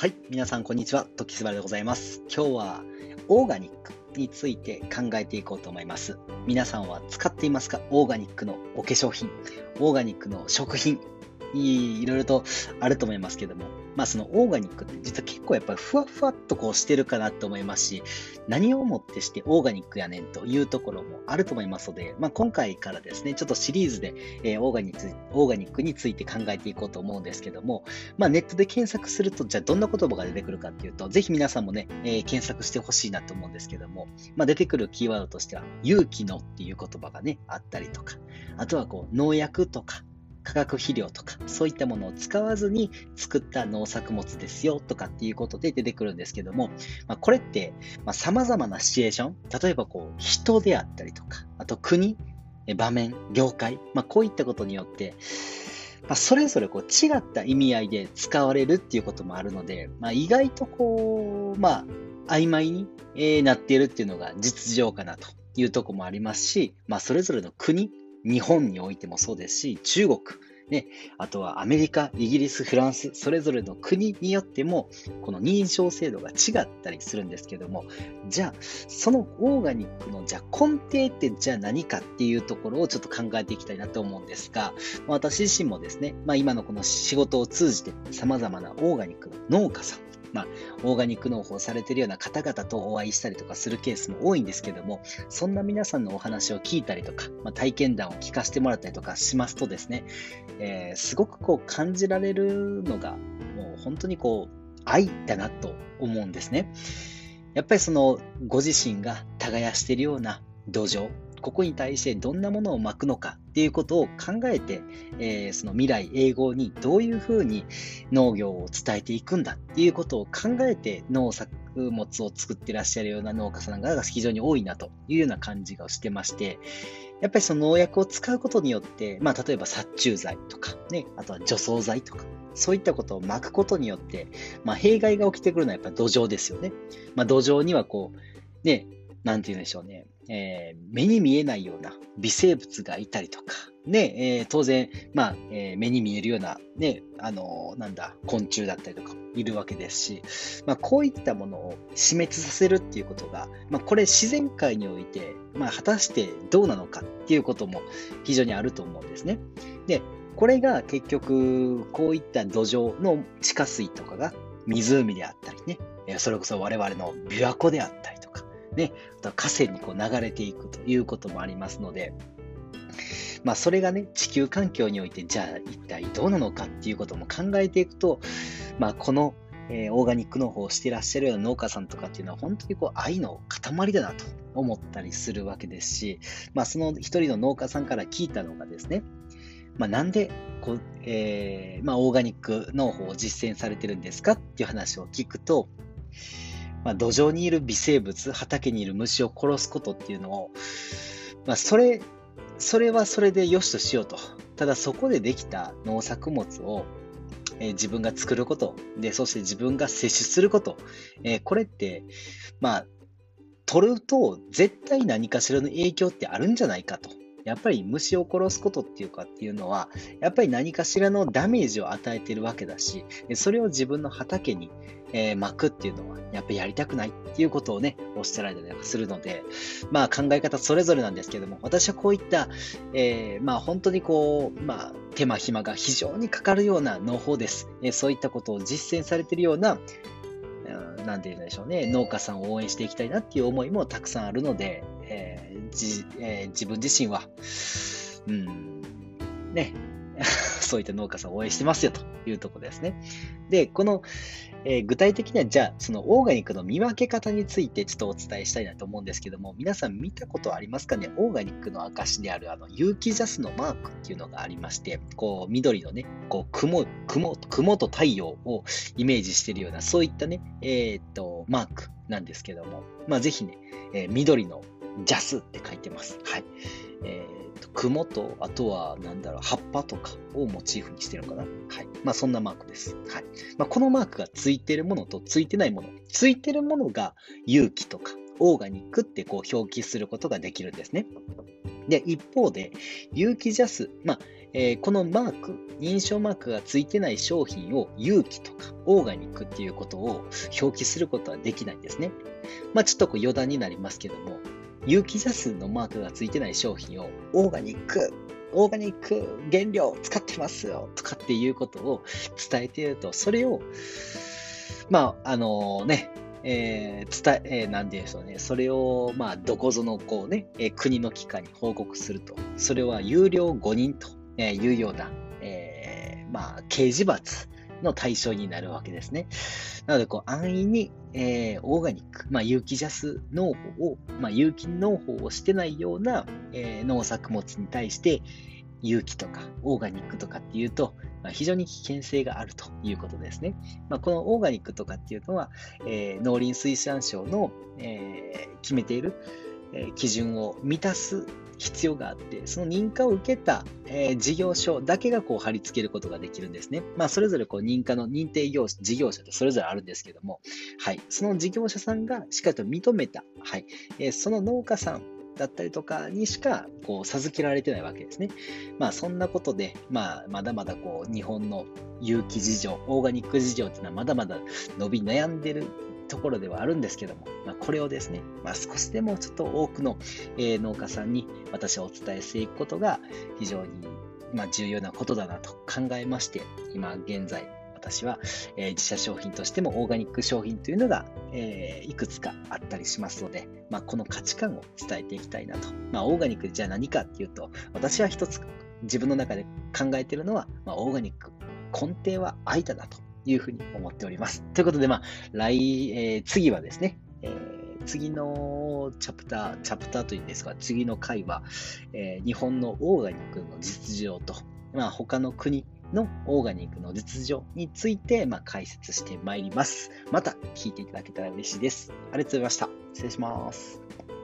はい、皆さんこんにちは。時すばでございます。今日はオーガニックについて考えていこうと思います。皆さんは使っていますか？オーガニックのお化粧品、オーガニックの食品、いろいろとあると思いますけども、まあそのオーガニックって実は結構やっぱりふわふわっとこうしてるかなと思いますし、何をもってしてオーガニックやねんというところもあると思いますので、まあ今回からですね、ちょっとシリーズで、えーオーガニックオーガニックについて考えていこうと思うんですけども、まあネットで検索すると、じゃあどんな言葉が出てくるかっていうと、ぜひ皆さんもね、えー検索してほしいなと思うんですけども、まあ出てくるキーワードとしては、勇気のっていう言葉がね、あったりとか、あとはこう農薬とか、化学肥料とか、そういったものを使わずに作った農作物ですよとかっていうことで出てくるんですけども、まあ、これってさ、まあ、様々なシチュエーション、例えばこう、人であったりとか、あと国、場面、業界、まあ、こういったことによって、まあ、それぞれこう違った意味合いで使われるっていうこともあるので、まあ、意外とこう、まあ、曖昧に、なっているっていうのが実情かなというとこもありますし、まあ、それぞれの国、日本においてもそうですし、中国、ね、あとはアメリカ、イギリス、フランス、それぞれの国によっても、この認証制度が違ったりするんですけども、じゃあ、そのオーガニックの、じゃあ根底ってじゃあ何かっていうところをちょっと考えていきたいなと思うんですが、私自身もですね、まあ今のこの仕事を通じて様々なオーガニックの農家さん、まあ、オーガニック農法をされているような方々とお会いしたりとかするケースも多いんですけども、そんな皆さんのお話を聞いたりとか、まあ、体験談を聞かせてもらったりとかしますとですね、えーすごくこう感じられるのが、もう本当にこう、愛だなと思うんですね。やっぱりその、ご自身が耕しているような土壌、ここに対してどんなものを巻くのかっていうことを考えて、えーその未来永劫にどういうふうに農業を伝えていくんだっていうことを考えて農作物を作ってらっしゃるような農家さんが非常に多いなというような感じがしてまして、やっぱりその農薬を使うことによって、まあ例えば殺虫剤とかね、あとは除草剤とか、そういったことを巻くことによって、まあ弊害が起きてくるのはやっぱり土壌ですよね。まあ土壌にはこう、ね、なんて言うんでしょうね、えー目に見えないような微生物がいたりとか、ね、えー当然、まあ、えー目に見えるような、ね、あのなんだ、昆虫だったりとかいるわけですし、まあ、こういったものを死滅させるっていうことが、まあ、これ自然界において、まあ、果たしてどうなのかっていうことも非常にあると思うんですね。で、これが結局、こういった土壌の地下水とかが湖であったりね、それこそ我々の琵琶湖であったり、ね、あと河川にこう流れていくということもありますので、まあそれがね、地球環境において、じゃあ一体どうなのかっていうことも考えていくと、まあこの、えーオーガニック農法をしてらっしゃるような農家さんとかっていうのは本当にこう愛の塊だなと思ったりするわけですし、まあその一人の農家さんから聞いたのがですね、まあなんでこう、えーまあオーガニック農法を実践されてるんですかっていう話を聞くと、まあ、土壌にいる微生物、畑にいる虫を殺すことっていうのを、まあ、それ、それはそれで良しとしようと。ただそこでできた農作物を、えー自分が作ること、で、そして自分が摂取すること、えーこれって、まあ、取ると絶対何かしらの影響ってあるんじゃないかと。やっぱり虫を殺すことっていうかっていうのは、やっぱり何かしらのダメージを与えてるわけだし、それを自分の畑に、えー巻くっていうのは、やっぱりやりたくないっていうことをね、おっしゃられたりするので、まあ考え方それぞれなんですけども、私はこういった、えーまあ本当にこう、まあ手間暇が非常にかかるような農法です。えーそういったことを実践されているような、うんなんて言うんでしょうね、農家さんを応援していきたいなっていう思いもたくさんあるので、えーじえー自分自身は、うん、ね、そういった農家さんを応援してますよというとこですね。で、この、えー具体的には、じゃあ、そのオーガニックの見分け方についてちょっとお伝えしたいなと思うんですけども、皆さん見たことありますかね？オーガニックの証である、あの、有機ジャスのマークっていうのがありまして、こう、緑のね、こう、雲、雲、雲と太陽をイメージしているような、そういったね、えーっと、マークなんですけども、まあ、ぜひね、えー緑のジャスって書いてます。はい。えー、雲と、あとは、なんだろう、葉っぱとかをモチーフにしてるのかな。はい。まあ、そんなマークです。はい。まあ、このマークがついてるものとついてないもの。ついてるものが有機とか、オーガニックってこう表記することができるんですね。で、一方で、有機ジャス、まあ、えー、このマーク、認証マークがついてない商品を有機とかオーガニックっていうことを表記することはできないんですね。まあちょっとこう余談になりますけども、有機ジャスのマークがついてない商品をオーガニック、オーガニック原料使ってますよとかっていうことを伝えていると、それを、まあ、あのね、えー、伝え、えー、なんでしょうね。それを、まあ、どこぞの、こうね、えー、国の機関に報告すると。それは有料誤認というような、えー、まあ、刑事罰の対象になるわけですね。なので、こう、安易に、えー、オーガニック、まあ、有機ジャス農法を、まあ、有機農法をしてないような、えー、農作物に対して、有機とかオーガニックとかっていうと、まあ、非常に危険性があるということですね。まあ、このオーガニックとかっていうのは、えー、農林水産省の、え、決めている、え、基準を満たす必要があって、その認可を受けた、えー、事業所だけがこう貼り付けることができるんですね。まあ、それぞれこう認可の認定業事業者ってそれぞれあるんですけども、はい、その事業者さんがしっかりと認めた、はいえー、その農家さんだったりとかにしかこう授けられてないわけですね。まあそんなことで、まあまだまだこう日本の有機事情、オーガニック事情っていうのはまだまだ伸び悩んでるところではあるんですけども、まあ、これをですね、まあ、少しでもちょっと多くの、えー、農家さんに私はお伝えしていくことが非常にまあ重要なことだなと考えまして、今現在私は、えー、自社商品としてもオーガニック商品というのが、えー、いくつかあったりしますので、まあ、この価値観を伝えていきたいなと。まあ、オーガニックじゃあ何かっていうと、私は一つ自分の中で考えてるのは、まあ、オーガニック、根底は愛だなというふうに思っております。ということで、まあ、来、えー、次はですね、えー、次のチャプター、チャプターというんですか、次の回は、えー、日本のオーガニックの実情と、まあ、他の国のオーガニックの実情について、まあ、解説してまいります。また聞いていただけたら嬉しいです。ありがとうございました。失礼します。